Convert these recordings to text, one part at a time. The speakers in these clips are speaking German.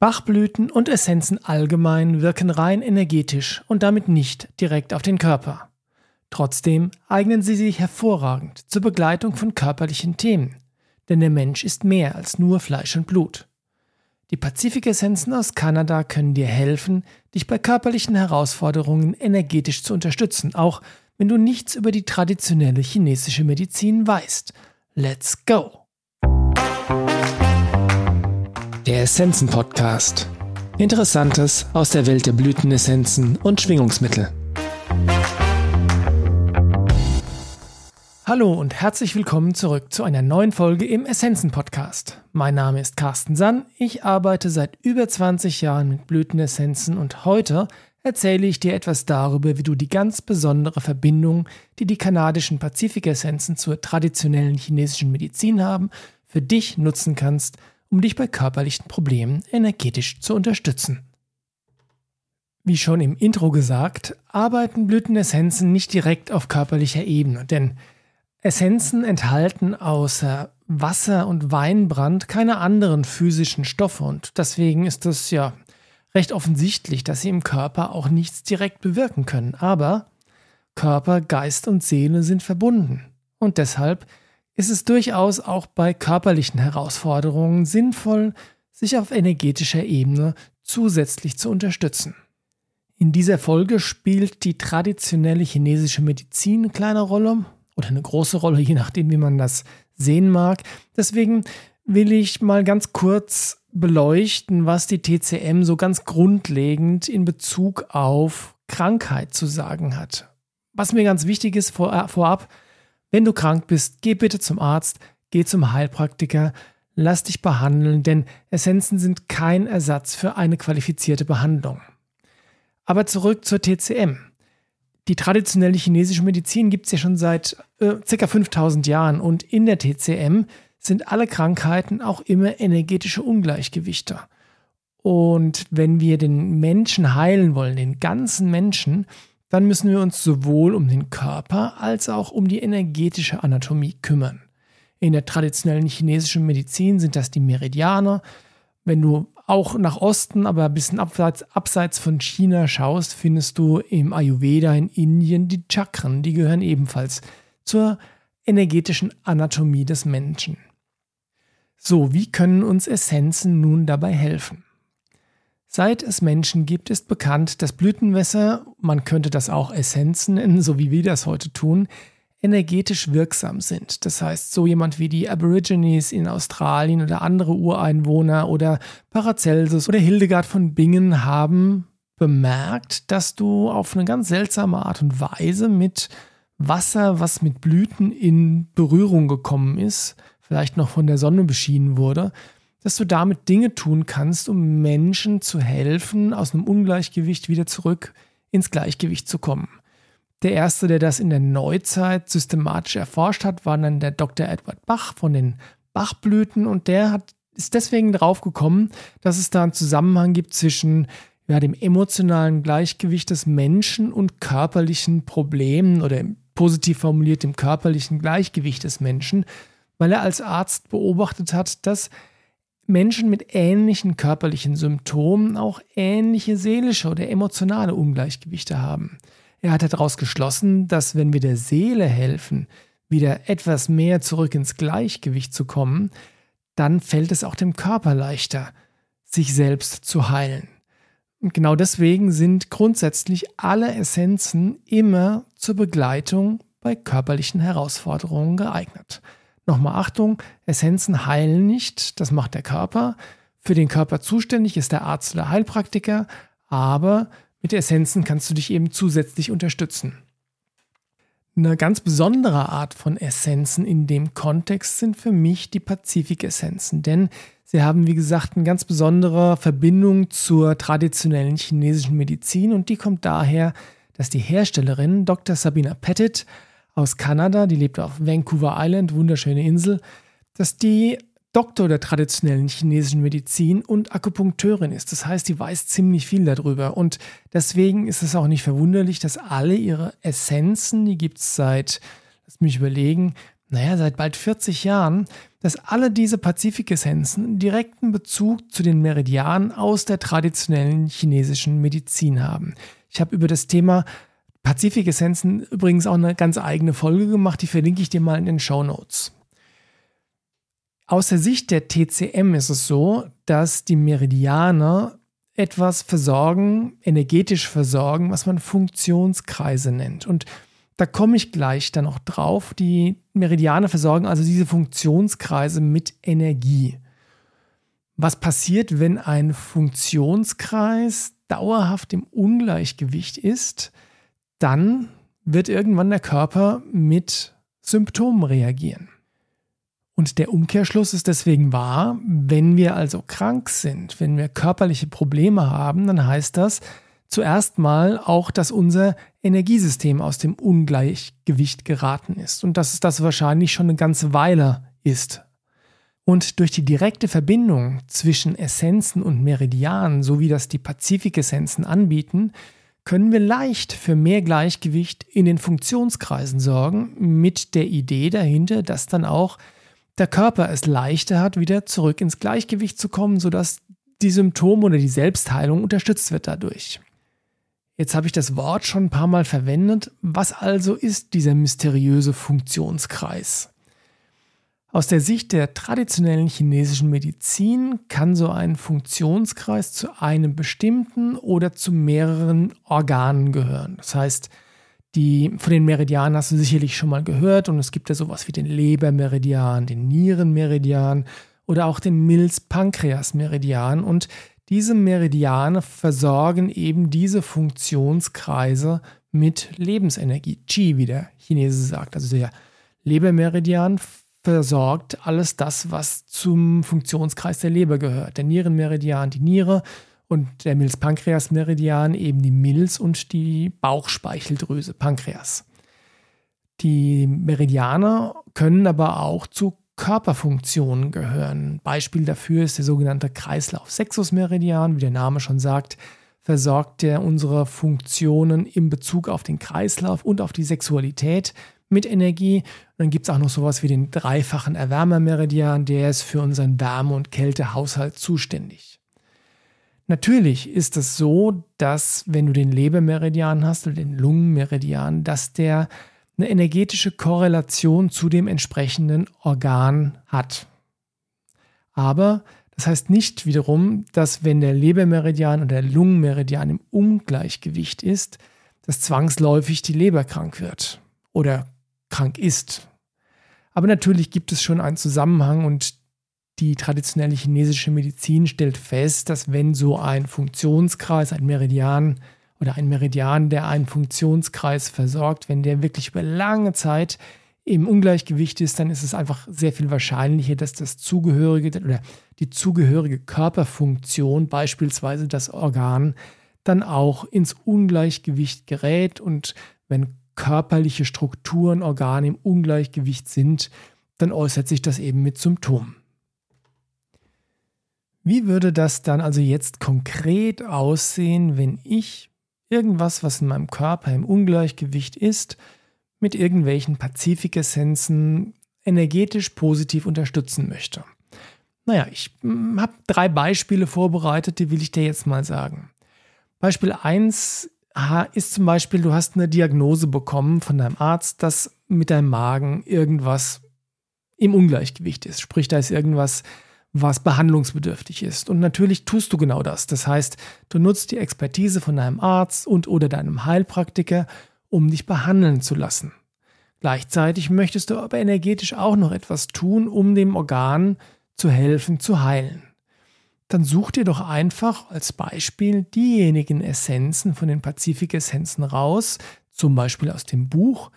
Bachblüten und Essenzen allgemein wirken rein energetisch und damit nicht direkt auf den Körper. Trotzdem eignen sie sich hervorragend zur Begleitung von körperlichen Themen, denn der Mensch ist mehr als nur Fleisch und Blut. Die Pazifik-Essenzen aus Kanada können dir helfen, dich bei körperlichen Herausforderungen energetisch zu unterstützen, auch wenn du nichts über die traditionelle chinesische Medizin weißt. Let's go! Der Essenzen-Podcast. Interessantes aus der Welt der Blütenessenzen und Schwingungsmittel. Hallo und herzlich willkommen zurück zu einer neuen Folge im Essenzen-Podcast. Mein Name ist Carsten Sann, ich arbeite seit über 20 Jahren mit Blütenessenzen und heute erzähle ich dir etwas darüber, wie du die ganz besondere Verbindung, die die kanadischen Pazifik-Essenzen zur traditionellen chinesischen Medizin haben, für dich nutzen kannst – um dich bei körperlichen Problemen energetisch zu unterstützen. Wie schon im Intro gesagt, arbeiten Blütenessenzen nicht direkt auf körperlicher Ebene, denn Essenzen enthalten außer Wasser und Weinbrand keine anderen physischen Stoffe und deswegen ist es ja recht offensichtlich, dass sie im Körper auch nichts direkt bewirken können. Aber Körper, Geist und Seele sind verbunden und deshalb ist es durchaus auch bei körperlichen Herausforderungen sinnvoll, sich auf energetischer Ebene zusätzlich zu unterstützen. In dieser Folge spielt die traditionelle chinesische Medizin eine kleine Rolle oder eine große Rolle, je nachdem, wie man das sehen mag. Deswegen will ich mal ganz kurz beleuchten, was die TCM so ganz grundlegend in Bezug auf Krankheit zu sagen hat. Was mir ganz wichtig ist vorab, wenn du krank bist, geh bitte zum Arzt, geh zum Heilpraktiker, lass dich behandeln, denn Essenzen sind kein Ersatz für eine qualifizierte Behandlung. Aber zurück zur TCM. Die traditionelle chinesische Medizin gibt es ja schon seit äh, ca. 5000 Jahren und in der TCM sind alle Krankheiten auch immer energetische Ungleichgewichte. Und wenn wir den Menschen heilen wollen, den ganzen Menschen, dann müssen wir uns sowohl um den Körper als auch um die energetische Anatomie kümmern. In der traditionellen chinesischen Medizin sind das die Meridianer. Wenn du auch nach Osten, aber ein bisschen abseits, abseits von China schaust, findest du im Ayurveda in Indien die Chakren. Die gehören ebenfalls zur energetischen Anatomie des Menschen. So, wie können uns Essenzen nun dabei helfen? Seit es Menschen gibt, ist bekannt, dass Blütenwässer, man könnte das auch Essenzen nennen, so wie wir das heute tun, energetisch wirksam sind. Das heißt, so jemand wie die Aborigines in Australien oder andere Ureinwohner oder Paracelsus oder Hildegard von Bingen haben bemerkt, dass du auf eine ganz seltsame Art und Weise mit Wasser, was mit Blüten in Berührung gekommen ist, vielleicht noch von der Sonne beschienen wurde, dass du damit Dinge tun kannst, um Menschen zu helfen, aus einem Ungleichgewicht wieder zurück ins Gleichgewicht zu kommen. Der erste, der das in der Neuzeit systematisch erforscht hat, war dann der Dr. Edward Bach von den Bachblüten und der hat, ist deswegen drauf gekommen, dass es da einen Zusammenhang gibt zwischen ja, dem emotionalen Gleichgewicht des Menschen und körperlichen Problemen oder positiv formuliert dem körperlichen Gleichgewicht des Menschen, weil er als Arzt beobachtet hat, dass Menschen mit ähnlichen körperlichen Symptomen auch ähnliche seelische oder emotionale Ungleichgewichte haben. Er hat daraus geschlossen, dass wenn wir der Seele helfen, wieder etwas mehr zurück ins Gleichgewicht zu kommen, dann fällt es auch dem Körper leichter, sich selbst zu heilen. Und genau deswegen sind grundsätzlich alle Essenzen immer zur Begleitung bei körperlichen Herausforderungen geeignet. Nochmal Achtung, Essenzen heilen nicht, das macht der Körper. Für den Körper zuständig ist der Arzt oder Heilpraktiker, aber mit Essenzen kannst du dich eben zusätzlich unterstützen. Eine ganz besondere Art von Essenzen in dem Kontext sind für mich die Pazifik-Essenzen, denn sie haben, wie gesagt, eine ganz besondere Verbindung zur traditionellen chinesischen Medizin und die kommt daher, dass die Herstellerin Dr. Sabina Pettit aus Kanada, die lebt auf Vancouver Island, wunderschöne Insel, dass die Doktor der traditionellen chinesischen Medizin und Akupunkteurin ist. Das heißt, die weiß ziemlich viel darüber. Und deswegen ist es auch nicht verwunderlich, dass alle ihre Essenzen, die gibt es seit, lass mich überlegen, naja, seit bald 40 Jahren, dass alle diese Pazifikessenzen direkten Bezug zu den Meridianen aus der traditionellen chinesischen Medizin haben. Ich habe über das Thema Pazifikessenzen übrigens auch eine ganz eigene Folge gemacht, die verlinke ich dir mal in den Show Notes. Aus der Sicht der TCM ist es so, dass die Meridianer etwas versorgen, energetisch versorgen, was man Funktionskreise nennt. Und da komme ich gleich dann auch drauf. Die Meridiane versorgen also diese Funktionskreise mit Energie. Was passiert, wenn ein Funktionskreis dauerhaft im Ungleichgewicht ist? Dann wird irgendwann der Körper mit Symptomen reagieren. Und der Umkehrschluss ist deswegen wahr, wenn wir also krank sind, wenn wir körperliche Probleme haben, dann heißt das, zuerst mal auch, dass unser Energiesystem aus dem Ungleichgewicht geraten ist und dass es das wahrscheinlich schon eine ganze Weile ist. Und durch die direkte Verbindung zwischen Essenzen und Meridianen, so wie das die Pazifik-Essenzen anbieten, können wir leicht für mehr Gleichgewicht in den Funktionskreisen sorgen, mit der Idee dahinter, dass dann auch der Körper es leichter hat, wieder zurück ins Gleichgewicht zu kommen, sodass die Symptome oder die Selbstheilung unterstützt wird dadurch. Jetzt habe ich das Wort schon ein paar Mal verwendet. Was also ist dieser mysteriöse Funktionskreis? Aus der Sicht der traditionellen chinesischen Medizin kann so ein Funktionskreis zu einem bestimmten oder zu mehreren Organen gehören. Das heißt, die, von den Meridianen hast du sicherlich schon mal gehört und es gibt ja sowas wie den Lebermeridian, den Nierenmeridian oder auch den Milz-Pankreas-Meridian und diese Meridiane versorgen eben diese Funktionskreise mit Lebensenergie, Qi, wie der Chinese sagt. Also der Lebermeridian versorgt alles das, was zum Funktionskreis der Leber gehört. Der Nierenmeridian, die Niere und der Milz-Pankreas-Meridian eben die Milz und die Bauchspeicheldrüse, Pankreas. Die Meridiane können aber auch zu Körperfunktionen gehören. Beispiel dafür ist der sogenannte Kreislauf-Sexus-Meridian. Wie der Name schon sagt, versorgt er unsere Funktionen in Bezug auf den Kreislauf und auf die Sexualität mit Energie. Und dann gibt es auch noch sowas wie den dreifachen Erwärmermeridian, der ist für unseren Wärme- und Kältehaushalt zuständig. Natürlich ist es so, dass wenn du den Lebermeridian hast oder den Lungenmeridian, dass der eine energetische Korrelation zu dem entsprechenden Organ hat. Aber das heißt nicht wiederum, dass wenn der Lebermeridian oder der Lungenmeridian im Ungleichgewicht ist, dass zwangsläufig die Leber krank wird oder krank ist. Aber natürlich gibt es schon einen Zusammenhang und die traditionelle chinesische Medizin stellt fest, dass wenn so ein Funktionskreis, ein Meridian oder ein Meridian, der einen Funktionskreis versorgt, wenn der wirklich über lange Zeit im Ungleichgewicht ist, dann ist es einfach sehr viel wahrscheinlicher, dass das zugehörige oder die zugehörige Körperfunktion, beispielsweise das Organ, dann auch ins Ungleichgewicht gerät. Und wenn körperliche Strukturen, Organe im Ungleichgewicht sind, dann äußert sich das eben mit Symptomen. Wie würde das dann also jetzt konkret aussehen, wenn ich irgendwas, was in meinem Körper im Ungleichgewicht ist, mit irgendwelchen Pazifikessenzen energetisch positiv unterstützen möchte. Naja, ich hm, habe drei Beispiele vorbereitet, die will ich dir jetzt mal sagen. Beispiel 1 ist zum Beispiel, du hast eine Diagnose bekommen von deinem Arzt, dass mit deinem Magen irgendwas im Ungleichgewicht ist. Sprich, da ist irgendwas was behandlungsbedürftig ist. Und natürlich tust du genau das. Das heißt, du nutzt die Expertise von deinem Arzt und oder deinem Heilpraktiker, um dich behandeln zu lassen. Gleichzeitig möchtest du aber energetisch auch noch etwas tun, um dem Organ zu helfen, zu heilen. Dann such dir doch einfach als Beispiel diejenigen Essenzen von den Pazifik-Essenzen raus, zum Beispiel aus dem Buch,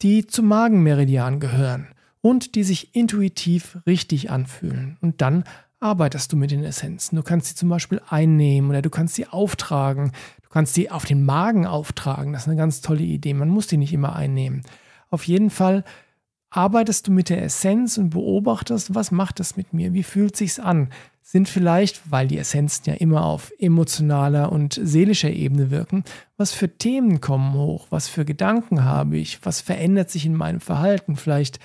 die zum Magenmeridian gehören und die sich intuitiv richtig anfühlen. Und dann arbeitest du mit den Essenzen. Du kannst sie zum Beispiel einnehmen oder du kannst sie auftragen. Du kannst sie auf den Magen auftragen. Das ist eine ganz tolle Idee. Man muss die nicht immer einnehmen. Auf jeden Fall arbeitest du mit der Essenz und beobachtest, was macht das mit mir? Wie fühlt sich's an? Sind vielleicht, weil die Essenzen ja immer auf emotionaler und seelischer Ebene wirken, was für Themen kommen hoch? Was für Gedanken habe ich? Was verändert sich in meinem Verhalten? Vielleicht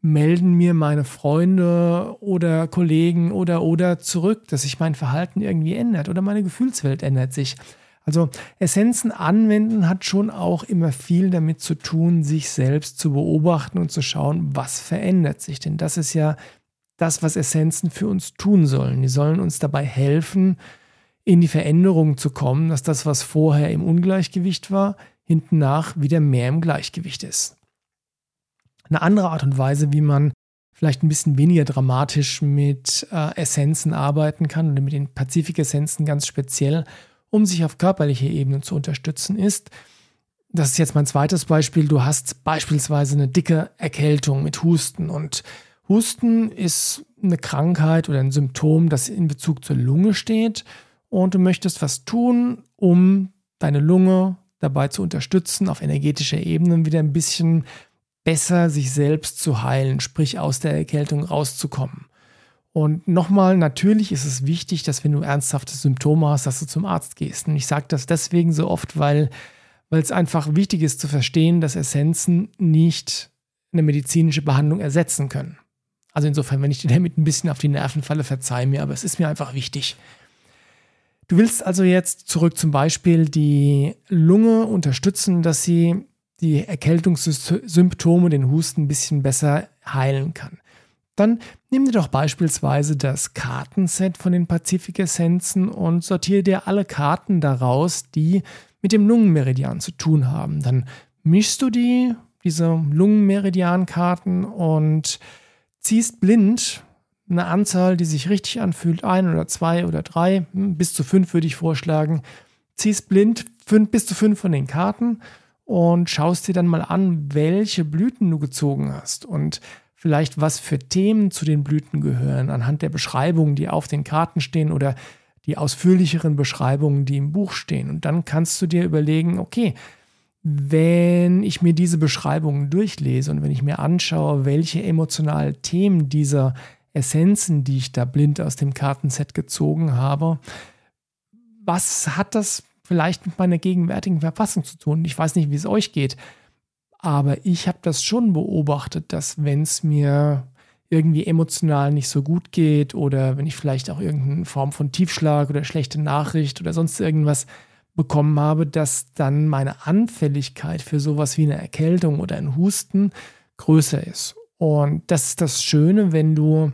melden mir meine Freunde oder Kollegen oder oder zurück, dass sich mein Verhalten irgendwie ändert oder meine Gefühlswelt ändert sich. Also Essenzen anwenden hat schon auch immer viel damit zu tun, sich selbst zu beobachten und zu schauen, was verändert sich. Denn das ist ja das, was Essenzen für uns tun sollen. Die sollen uns dabei helfen, in die Veränderung zu kommen, dass das, was vorher im Ungleichgewicht war, hinten nach wieder mehr im Gleichgewicht ist eine andere Art und Weise, wie man vielleicht ein bisschen weniger dramatisch mit äh, Essenzen arbeiten kann oder mit den Pazifik-Essenzen ganz speziell, um sich auf körperlicher Ebene zu unterstützen, ist, das ist jetzt mein zweites Beispiel, du hast beispielsweise eine dicke Erkältung mit Husten und Husten ist eine Krankheit oder ein Symptom, das in Bezug zur Lunge steht und du möchtest was tun, um deine Lunge dabei zu unterstützen, auf energetischer Ebene wieder ein bisschen besser sich selbst zu heilen, sprich aus der Erkältung rauszukommen. Und nochmal, natürlich ist es wichtig, dass wenn du ernsthafte Symptome hast, dass du zum Arzt gehst. Und ich sage das deswegen so oft, weil, weil es einfach wichtig ist zu verstehen, dass Essenzen nicht eine medizinische Behandlung ersetzen können. Also insofern, wenn ich dir damit ein bisschen auf die Nerven falle, verzeih mir, aber es ist mir einfach wichtig. Du willst also jetzt zurück zum Beispiel die Lunge unterstützen, dass sie die Erkältungssymptome, den Husten ein bisschen besser heilen kann. Dann nimm dir doch beispielsweise das Kartenset von den Pazifik-Essenzen und sortiere dir alle Karten daraus, die mit dem Lungenmeridian zu tun haben. Dann mischst du die, diese Lungenmeridian-Karten und ziehst blind eine Anzahl, die sich richtig anfühlt, ein oder zwei oder drei, hm, bis zu fünf würde ich vorschlagen. Ziehst blind fünf, bis zu fünf von den Karten und schaust dir dann mal an, welche Blüten du gezogen hast und vielleicht was für Themen zu den Blüten gehören, anhand der Beschreibungen, die auf den Karten stehen oder die ausführlicheren Beschreibungen, die im Buch stehen. Und dann kannst du dir überlegen, okay, wenn ich mir diese Beschreibungen durchlese und wenn ich mir anschaue, welche emotionalen Themen dieser Essenzen, die ich da blind aus dem Kartenset gezogen habe, was hat das vielleicht mit meiner gegenwärtigen Verfassung zu tun. Ich weiß nicht, wie es euch geht, aber ich habe das schon beobachtet, dass wenn es mir irgendwie emotional nicht so gut geht oder wenn ich vielleicht auch irgendeine Form von Tiefschlag oder schlechte Nachricht oder sonst irgendwas bekommen habe, dass dann meine Anfälligkeit für sowas wie eine Erkältung oder ein Husten größer ist. Und das ist das Schöne, wenn du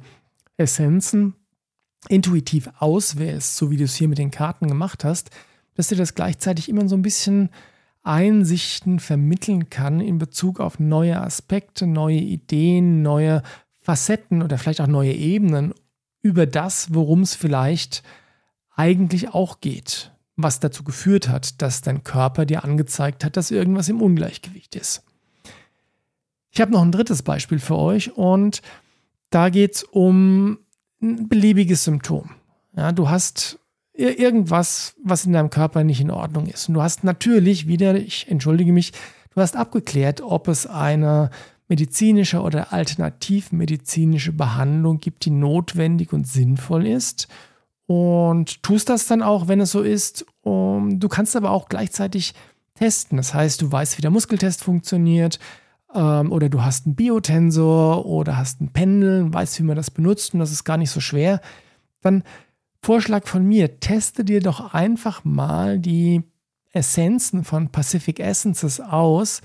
Essenzen intuitiv auswählst, so wie du es hier mit den Karten gemacht hast, dass dir das gleichzeitig immer so ein bisschen Einsichten vermitteln kann in Bezug auf neue Aspekte, neue Ideen, neue Facetten oder vielleicht auch neue Ebenen über das, worum es vielleicht eigentlich auch geht, was dazu geführt hat, dass dein Körper dir angezeigt hat, dass irgendwas im Ungleichgewicht ist. Ich habe noch ein drittes Beispiel für euch und da geht es um ein beliebiges Symptom. Ja, du hast irgendwas, was in deinem Körper nicht in Ordnung ist. Und du hast natürlich wieder, ich entschuldige mich, du hast abgeklärt, ob es eine medizinische oder alternativmedizinische Behandlung gibt, die notwendig und sinnvoll ist. Und tust das dann auch, wenn es so ist. Um, du kannst aber auch gleichzeitig testen. Das heißt, du weißt, wie der Muskeltest funktioniert. Ähm, oder du hast einen Biotensor oder hast ein Pendel, weißt, wie man das benutzt und das ist gar nicht so schwer. Dann Vorschlag von mir, teste dir doch einfach mal die Essenzen von Pacific Essences aus,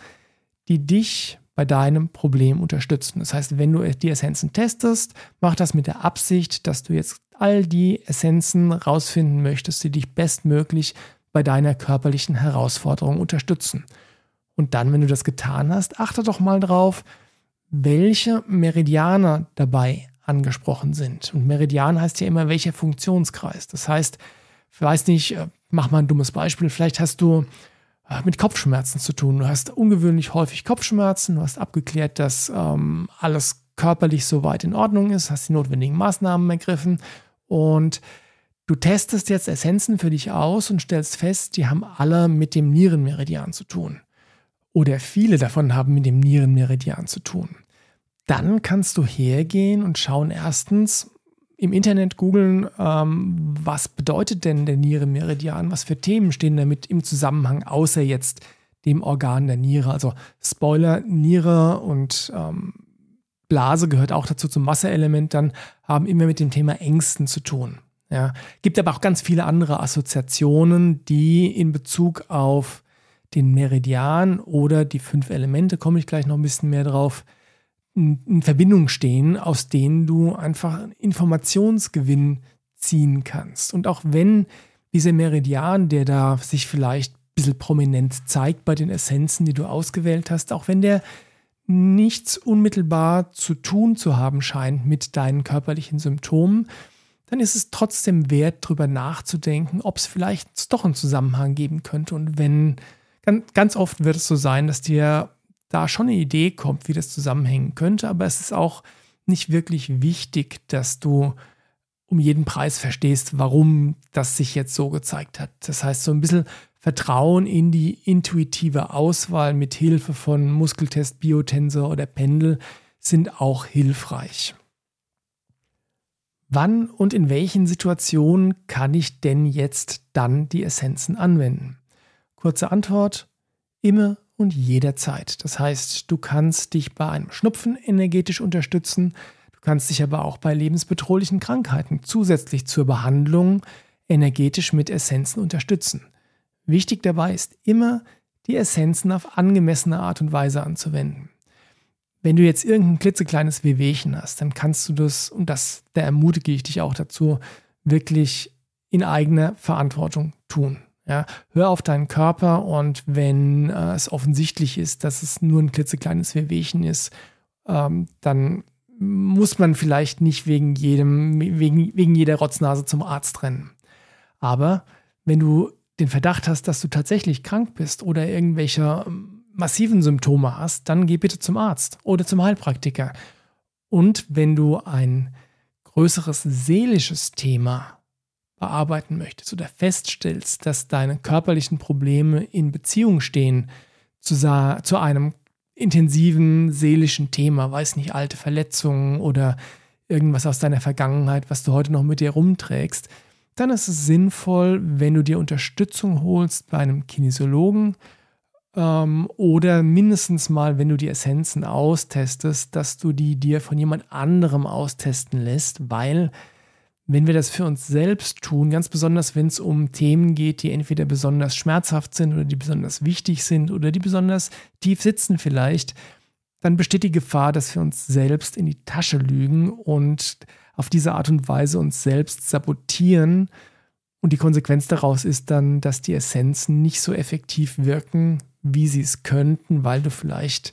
die dich bei deinem Problem unterstützen. Das heißt, wenn du die Essenzen testest, mach das mit der Absicht, dass du jetzt all die Essenzen rausfinden möchtest, die dich bestmöglich bei deiner körperlichen Herausforderung unterstützen. Und dann, wenn du das getan hast, achte doch mal drauf, welche Meridianer dabei angesprochen sind. Und Meridian heißt ja immer, welcher Funktionskreis. Das heißt, ich weiß nicht, äh, mach mal ein dummes Beispiel, vielleicht hast du äh, mit Kopfschmerzen zu tun. Du hast ungewöhnlich häufig Kopfschmerzen, du hast abgeklärt, dass ähm, alles körperlich soweit in Ordnung ist, hast die notwendigen Maßnahmen ergriffen und du testest jetzt Essenzen für dich aus und stellst fest, die haben alle mit dem Nierenmeridian zu tun. Oder viele davon haben mit dem Nierenmeridian zu tun dann kannst du hergehen und schauen erstens im Internet googeln, ähm, was bedeutet denn der Nierenmeridian, was für Themen stehen damit im Zusammenhang, außer jetzt dem Organ der Niere. Also Spoiler, Niere und ähm, Blase gehört auch dazu zum Wasserelement, dann haben immer mit dem Thema Ängsten zu tun. Ja, gibt aber auch ganz viele andere Assoziationen, die in Bezug auf den Meridian oder die fünf Elemente, komme ich gleich noch ein bisschen mehr drauf, in Verbindung stehen, aus denen du einfach Informationsgewinn ziehen kannst. Und auch wenn dieser Meridian, der da sich vielleicht ein bisschen prominent zeigt bei den Essenzen, die du ausgewählt hast, auch wenn der nichts unmittelbar zu tun zu haben scheint mit deinen körperlichen Symptomen, dann ist es trotzdem wert, darüber nachzudenken, ob es vielleicht doch einen Zusammenhang geben könnte. Und wenn, ganz oft wird es so sein, dass dir da schon eine Idee kommt, wie das zusammenhängen könnte, aber es ist auch nicht wirklich wichtig, dass du um jeden Preis verstehst, warum das sich jetzt so gezeigt hat. Das heißt, so ein bisschen Vertrauen in die intuitive Auswahl mit Hilfe von Muskeltest, Biotensor oder Pendel sind auch hilfreich. Wann und in welchen Situationen kann ich denn jetzt dann die Essenzen anwenden? Kurze Antwort, immer und jederzeit. Das heißt, du kannst dich bei einem Schnupfen energetisch unterstützen, du kannst dich aber auch bei lebensbedrohlichen Krankheiten zusätzlich zur Behandlung energetisch mit Essenzen unterstützen. Wichtig dabei ist immer, die Essenzen auf angemessene Art und Weise anzuwenden. Wenn du jetzt irgendein klitzekleines Wehwehchen hast, dann kannst du das, und das, da ermutige ich dich auch dazu, wirklich in eigener Verantwortung tun. Ja, hör auf deinen Körper und wenn äh, es offensichtlich ist, dass es nur ein klitzekleines Wehwehchen ist, ähm, dann muss man vielleicht nicht wegen jedem, wegen, wegen jeder Rotznase zum Arzt rennen. Aber wenn du den Verdacht hast, dass du tatsächlich krank bist oder irgendwelche ähm, massiven Symptome hast, dann geh bitte zum Arzt oder zum Heilpraktiker. Und wenn du ein größeres seelisches Thema bearbeiten möchtest oder feststellst, dass deine körperlichen Probleme in Beziehung stehen zu, zu einem intensiven seelischen Thema, weiß nicht, alte Verletzungen oder irgendwas aus deiner Vergangenheit, was du heute noch mit dir rumträgst, dann ist es sinnvoll, wenn du dir Unterstützung holst bei einem Kinesiologen ähm, oder mindestens mal, wenn du die Essenzen austestest, dass du die dir von jemand anderem austesten lässt, weil wenn wir das für uns selbst tun, ganz besonders wenn es um Themen geht, die entweder besonders schmerzhaft sind oder die besonders wichtig sind oder die besonders tief sitzen vielleicht, dann besteht die Gefahr, dass wir uns selbst in die Tasche lügen und auf diese Art und Weise uns selbst sabotieren. Und die Konsequenz daraus ist dann, dass die Essenzen nicht so effektiv wirken, wie sie es könnten, weil du vielleicht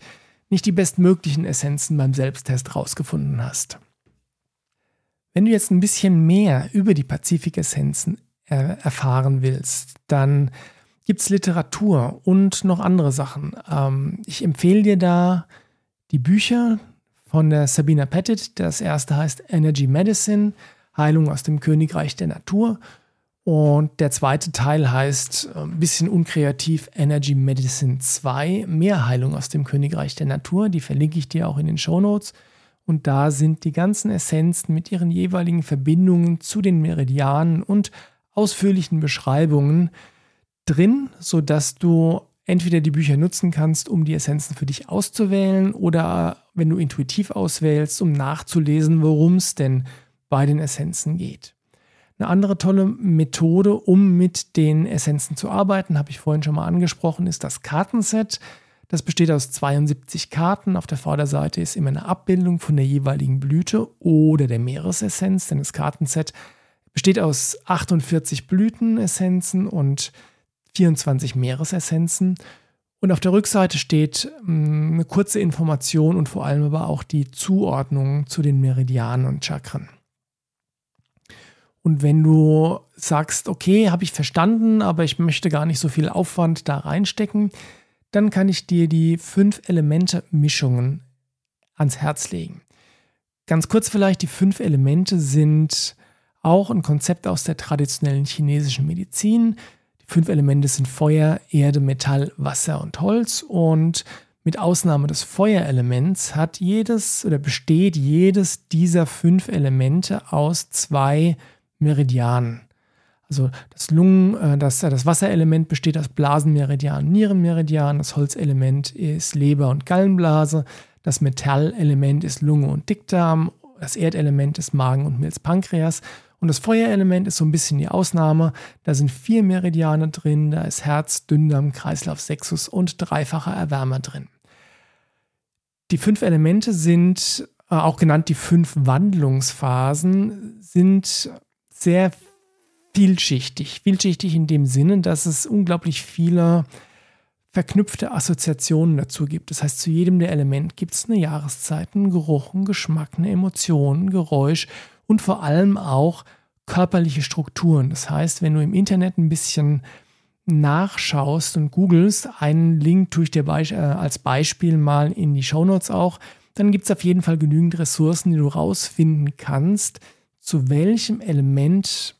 nicht die bestmöglichen Essenzen beim Selbsttest rausgefunden hast. Wenn du jetzt ein bisschen mehr über die Pazifik-Essenzen er erfahren willst, dann gibt es Literatur und noch andere Sachen. Ähm, ich empfehle dir da die Bücher von der Sabina Pettit. Das erste heißt Energy Medicine, Heilung aus dem Königreich der Natur. Und der zweite Teil heißt ein ähm, bisschen unkreativ Energy Medicine 2, mehr Heilung aus dem Königreich der Natur. Die verlinke ich dir auch in den Show Notes. Und da sind die ganzen Essenzen mit ihren jeweiligen Verbindungen zu den Meridianen und ausführlichen Beschreibungen drin, sodass du entweder die Bücher nutzen kannst, um die Essenzen für dich auszuwählen oder wenn du intuitiv auswählst, um nachzulesen, worum es denn bei den Essenzen geht. Eine andere tolle Methode, um mit den Essenzen zu arbeiten, habe ich vorhin schon mal angesprochen, ist das Kartenset. Das besteht aus 72 Karten. Auf der Vorderseite ist immer eine Abbildung von der jeweiligen Blüte oder der Meeresessenz, denn das Kartenset besteht aus 48 Blütenessenzen und 24 Meeresessenzen. Und auf der Rückseite steht mm, eine kurze Information und vor allem aber auch die Zuordnung zu den Meridianen und Chakren. Und wenn du sagst, okay, habe ich verstanden, aber ich möchte gar nicht so viel Aufwand da reinstecken, dann kann ich dir die fünf Elemente-Mischungen ans Herz legen. Ganz kurz vielleicht, die fünf Elemente sind auch ein Konzept aus der traditionellen chinesischen Medizin. Die fünf Elemente sind Feuer, Erde, Metall, Wasser und Holz. Und mit Ausnahme des Feuerelements hat jedes oder besteht jedes dieser fünf Elemente aus zwei Meridianen. Also das Lungen, äh, das, das Wasserelement besteht aus Blasenmeridian, Nierenmeridian, das Holzelement ist Leber- und Gallenblase, Das Metallelement ist Lunge und Dickdarm, das Erdelement ist Magen und Milz Pankreas. Und das Feuerelement ist so ein bisschen die Ausnahme. Da sind vier Meridiane drin, da ist Herz, Dünndarm, Kreislauf, Sexus und dreifacher Erwärmer drin. Die fünf Elemente sind, äh, auch genannt die fünf Wandlungsphasen, sind sehr vielschichtig. Vielschichtig in dem Sinne, dass es unglaublich viele verknüpfte Assoziationen dazu gibt. Das heißt, zu jedem der Elemente gibt es eine Jahreszeit, einen Geruch, einen Geschmack, eine Emotion, ein Geräusch und vor allem auch körperliche Strukturen. Das heißt, wenn du im Internet ein bisschen nachschaust und googelst, einen Link tue ich dir äh, als Beispiel mal in die Shownotes auch, dann gibt es auf jeden Fall genügend Ressourcen, die du rausfinden kannst, zu welchem Element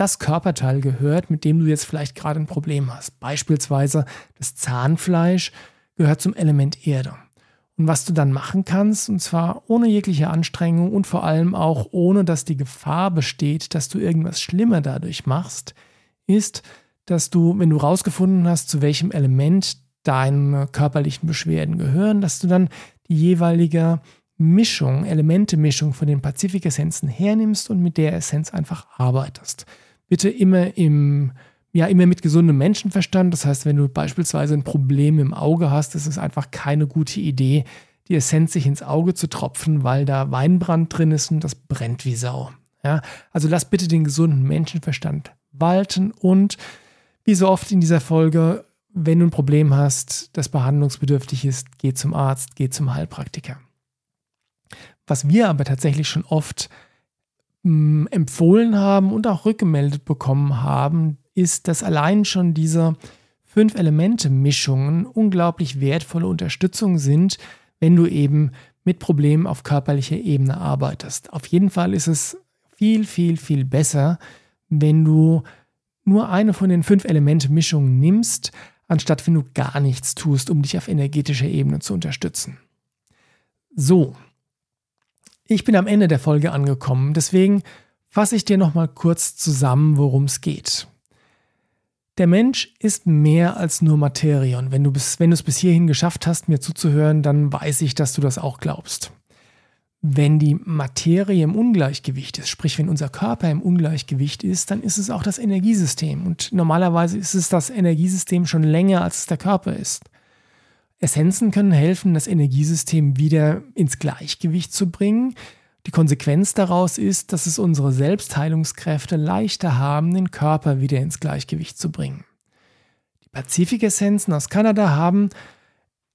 das Körperteil gehört, mit dem du jetzt vielleicht gerade ein Problem hast. Beispielsweise das Zahnfleisch gehört zum Element Erde. Und was du dann machen kannst, und zwar ohne jegliche Anstrengung und vor allem auch ohne, dass die Gefahr besteht, dass du irgendwas Schlimmer dadurch machst, ist, dass du, wenn du rausgefunden hast, zu welchem Element deine körperlichen Beschwerden gehören, dass du dann die jeweilige Mischung, Elemente-Mischung von den Pazifik-Essenzen hernimmst und mit der Essenz einfach arbeitest bitte immer im ja, immer mit gesundem Menschenverstand. Das heißt, wenn du beispielsweise ein Problem im Auge hast, ist es einfach keine gute Idee, die Essenz sich ins Auge zu tropfen, weil da Weinbrand drin ist und das brennt wie Sau. Ja, also lass bitte den gesunden Menschenverstand walten und wie so oft in dieser Folge, wenn du ein Problem hast, das behandlungsbedürftig ist, geh zum Arzt, geh zum Heilpraktiker. Was wir aber tatsächlich schon oft empfohlen haben und auch rückgemeldet bekommen haben, ist, dass allein schon diese fünf Elemente-Mischungen unglaublich wertvolle Unterstützung sind, wenn du eben mit Problemen auf körperlicher Ebene arbeitest. Auf jeden Fall ist es viel, viel, viel besser, wenn du nur eine von den fünf Elemente-Mischungen nimmst, anstatt wenn du gar nichts tust, um dich auf energetischer Ebene zu unterstützen. So, ich bin am Ende der Folge angekommen, deswegen fasse ich dir nochmal kurz zusammen, worum es geht. Der Mensch ist mehr als nur Materie und wenn du, es bis hierhin geschafft hast, mir zuzuhören, dann weiß ich, dass du das auch glaubst. Wenn die Materie im Ungleichgewicht ist, sprich wenn unser Körper im Ungleichgewicht ist, dann ist es auch das Energiesystem. Und normalerweise ist es das Energiesystem schon länger, als es der Körper ist. Essenzen können helfen, das Energiesystem wieder ins Gleichgewicht zu bringen. Die Konsequenz daraus ist, dass es unsere Selbstheilungskräfte leichter haben, den Körper wieder ins Gleichgewicht zu bringen. Die Pazifik-Essenzen aus Kanada haben,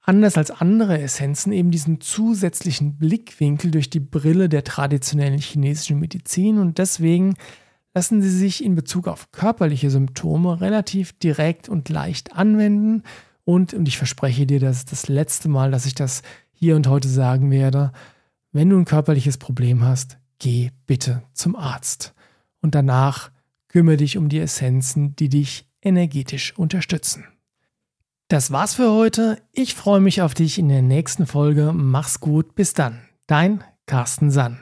anders als andere Essenzen, eben diesen zusätzlichen Blickwinkel durch die Brille der traditionellen chinesischen Medizin und deswegen lassen sie sich in Bezug auf körperliche Symptome relativ direkt und leicht anwenden und, und ich verspreche dir, das ist das letzte Mal, dass ich das hier und heute sagen werde, wenn du ein körperliches Problem hast, geh bitte zum Arzt. Und danach kümmere dich um die Essenzen, die dich energetisch unterstützen. Das war's für heute. Ich freue mich auf dich in der nächsten Folge. Mach's gut. Bis dann. Dein Carsten Sann.